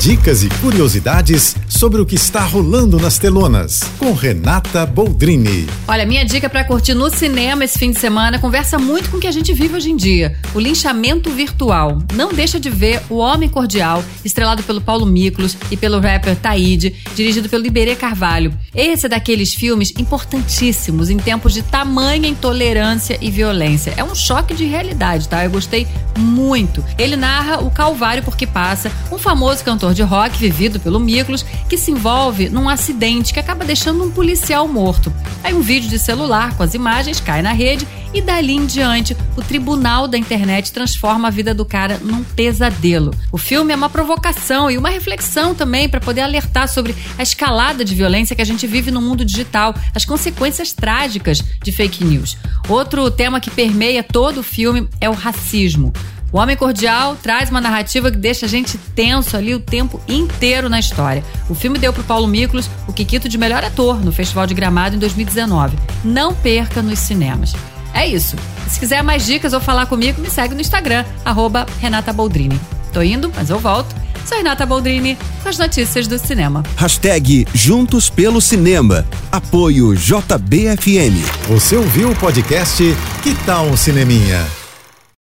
Dicas e curiosidades sobre o que está rolando nas telonas, com Renata Boldrini. Olha, minha dica para curtir no cinema esse fim de semana conversa muito com o que a gente vive hoje em dia: o linchamento virtual. Não deixa de ver O Homem Cordial, estrelado pelo Paulo Miklos e pelo rapper Taíde, dirigido pelo Iberê Carvalho. Esse é daqueles filmes importantíssimos em tempos de tamanha intolerância e violência. É um choque de realidade, tá? Eu gostei muito. Ele narra o calvário por que passa um famoso cantor cantor de rock vivido pelo Miklos, que se envolve num acidente que acaba deixando um policial morto. Aí um vídeo de celular com as imagens cai na rede e dali em diante o tribunal da internet transforma a vida do cara num pesadelo. O filme é uma provocação e uma reflexão também para poder alertar sobre a escalada de violência que a gente vive no mundo digital, as consequências trágicas de fake news. Outro tema que permeia todo o filme é o racismo. O Homem Cordial traz uma narrativa que deixa a gente tenso ali o tempo inteiro na história. O filme deu pro Paulo Miklos o Kikito de melhor ator no Festival de Gramado em 2019. Não perca nos cinemas. É isso. Se quiser mais dicas ou falar comigo, me segue no Instagram, arroba Renata Boldrini. Tô indo, mas eu volto. Sou Renata Boldrini com as notícias do cinema. Hashtag Juntos pelo Cinema. Apoio JBFM. Você ouviu o podcast Que Tal um Cineminha?